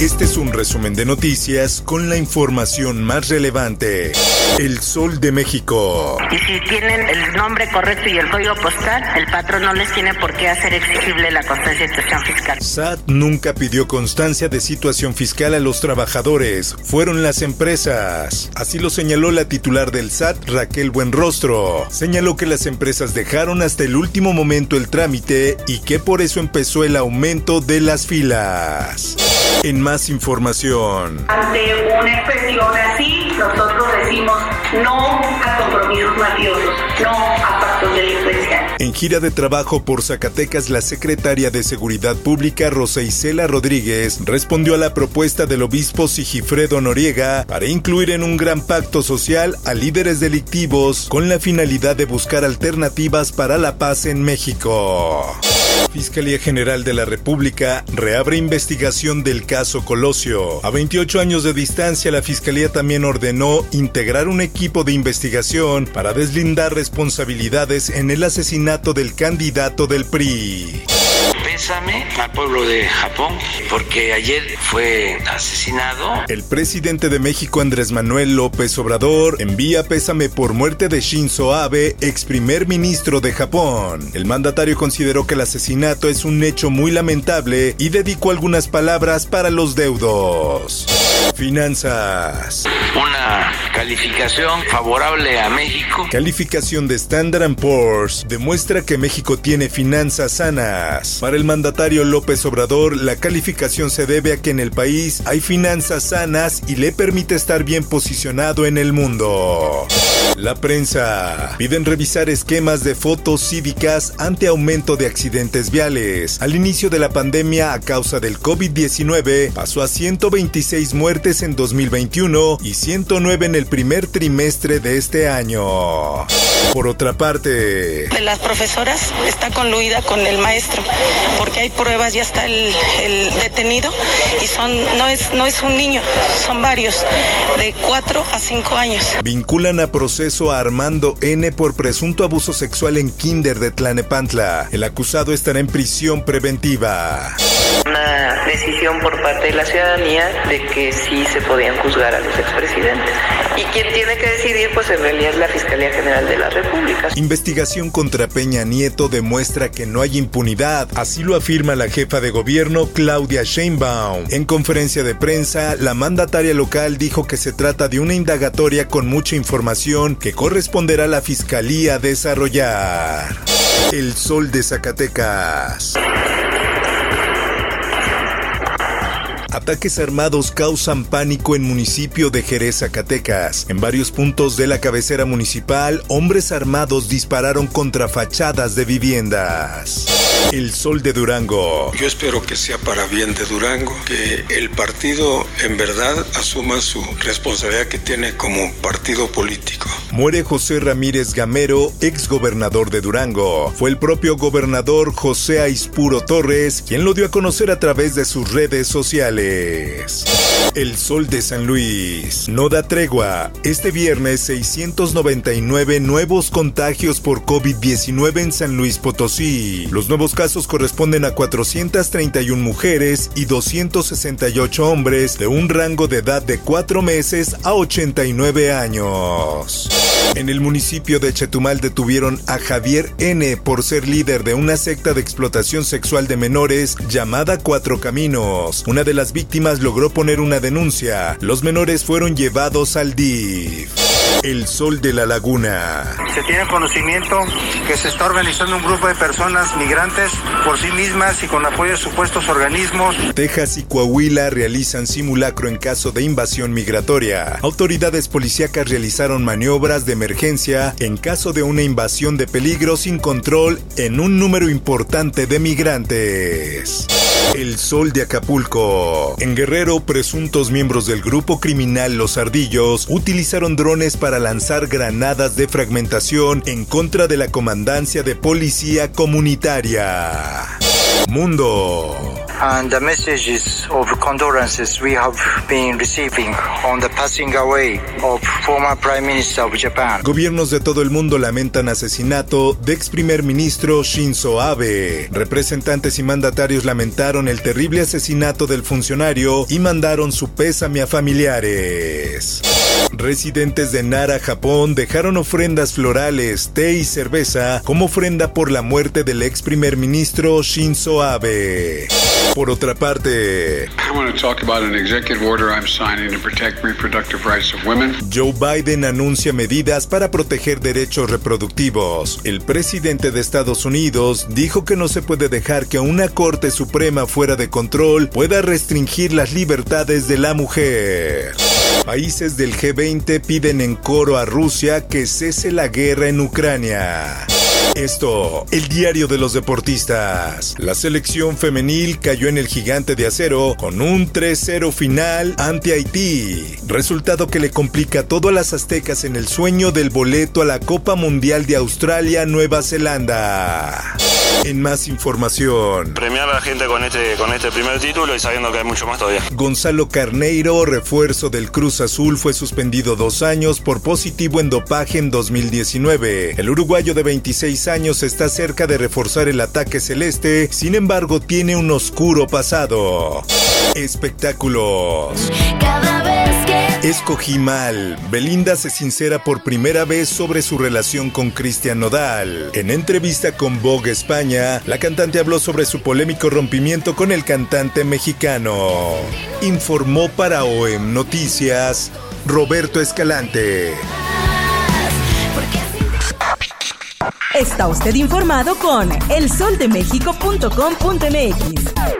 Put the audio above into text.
Este es un resumen de noticias con la información más relevante. El Sol de México. Y si tienen el nombre correcto y el código postal, el patrón no les tiene por qué hacer exigible la constancia de situación fiscal. SAT nunca pidió constancia de situación fiscal a los trabajadores, fueron las empresas. Así lo señaló la titular del SAT, Raquel Buenrostro. Señaló que las empresas dejaron hasta el último momento el trámite y que por eso empezó el aumento de las filas. En más información. Ante una expresión así, nosotros decimos no a compromisos mafiosos, no a pactos delincuenciales. En gira de trabajo por Zacatecas, la secretaria de Seguridad Pública, Rosa Isela Rodríguez, respondió a la propuesta del obispo Sigifredo Noriega para incluir en un gran pacto social a líderes delictivos con la finalidad de buscar alternativas para la paz en México. Fiscalía General de la República reabre investigación del caso Colosio. A 28 años de distancia, la Fiscalía también ordenó integrar un equipo de investigación para deslindar responsabilidades en el asesinato del candidato del PRI. Pésame al pueblo de Japón porque ayer fue asesinado. El presidente de México Andrés Manuel López Obrador envía pésame por muerte de Shinzo Abe, ex primer ministro de Japón. El mandatario consideró que el asesinato es un hecho muy lamentable y dedicó algunas palabras para los deudos. Finanzas. Una calificación favorable a México. Calificación de Standard Poor's demuestra que México tiene finanzas sanas. Para el mandatario López Obrador, la calificación se debe a que en el país hay finanzas sanas y le permite estar bien posicionado en el mundo. La prensa. Piden revisar esquemas de fotos cívicas ante aumento de accidentes viales. Al inicio de la pandemia a causa del COVID-19 pasó a 126 muertes en 2021 y 109 en el primer trimestre de este año. Por otra parte, de las profesoras está conluida con el maestro, porque hay pruebas, ya está el, detenido y son no es no es un niño, son varios de 4 a 5 años. Vinculan a proceso a Armando N por presunto abuso sexual en Kinder de Tlanepantla. El acusado estará en prisión preventiva. Una decisión por parte de la ciudadanía de que sí se podían juzgar a los expresidentes. Y quien tiene que decidir, pues en realidad es la Fiscalía General de la República. Investigación contra Peña Nieto demuestra que no hay impunidad, así lo afirma la jefa de gobierno Claudia Sheinbaum. En conferencia de prensa, la mandataria local dijo que se trata de una indagatoria con mucha información que corresponderá a la Fiscalía desarrollar. El Sol de Zacatecas. Ataques armados causan pánico en municipio de Jerez, Zacatecas. En varios puntos de la cabecera municipal, hombres armados dispararon contra fachadas de viviendas. El Sol de Durango. Yo espero que sea para bien de Durango, que el partido en verdad asuma su responsabilidad que tiene como partido político. Muere José Ramírez Gamero, ex gobernador de Durango. Fue el propio gobernador José Aispuro Torres quien lo dio a conocer a través de sus redes sociales. El Sol de San Luis. No da tregua. Este viernes 699 nuevos contagios por COVID-19 en San Luis Potosí. Los nuevos casos corresponden a 431 mujeres y 268 hombres de un rango de edad de 4 meses a 89 años. En el municipio de Chetumal detuvieron a Javier N. por ser líder de una secta de explotación sexual de menores llamada Cuatro Caminos. Una de las víctimas logró poner una denuncia. Los menores fueron llevados al DIF. El Sol de la Laguna. Se tiene conocimiento que se está organizando un grupo de personas migrantes por sí mismas y con apoyo de supuestos organismos. Texas y Coahuila realizan simulacro en caso de invasión migratoria. Autoridades policíacas realizaron maniobras de emergencia en caso de una invasión de peligro sin control en un número importante de migrantes. El Sol de Acapulco. En Guerrero, presuntos miembros del grupo criminal Los Ardillos utilizaron drones para lanzar granadas de fragmentación en contra de la comandancia de policía comunitaria. Mundo. And the messages of condolences we have been receiving on the passing away of former Prime Minister of Japan. Gobiernos de todo el mundo lamentan asesinato de ex primer ministro Shinzo Abe. Representantes y mandatarios lamentaron el terrible asesinato del funcionario y mandaron su pésame a familiares. Residentes de Nara, Japón, dejaron ofrendas florales, té y cerveza como ofrenda por la muerte del ex primer ministro Shinzo Abe. Por otra parte, Joe Biden anuncia medidas para proteger derechos reproductivos. El presidente de Estados Unidos dijo que no se puede dejar que una Corte Suprema fuera de control pueda restringir las libertades de la mujer. Países del G20 piden en coro a Rusia que cese la guerra en Ucrania. Esto, el diario de los deportistas. La selección femenil cayó en el gigante de acero con un 3-0 final ante Haití, resultado que le complica todo a las aztecas en el sueño del boleto a la Copa Mundial de Australia-Nueva Zelanda. En más información. Premiar a la gente con este, con este primer título y sabiendo que hay mucho más todavía. Gonzalo Carneiro, refuerzo del Cruz Azul, fue suspendido dos años por positivo en dopaje en 2019. El uruguayo de 26 años está cerca de reforzar el ataque celeste, sin embargo tiene un oscuro pasado. Espectáculos. Cada vez. Escogí mal. Belinda se sincera por primera vez sobre su relación con Cristian Nodal. En entrevista con Vogue España, la cantante habló sobre su polémico rompimiento con el cantante mexicano. Informó para OEM Noticias Roberto Escalante. Está usted informado con elsoldemexico.com.mx.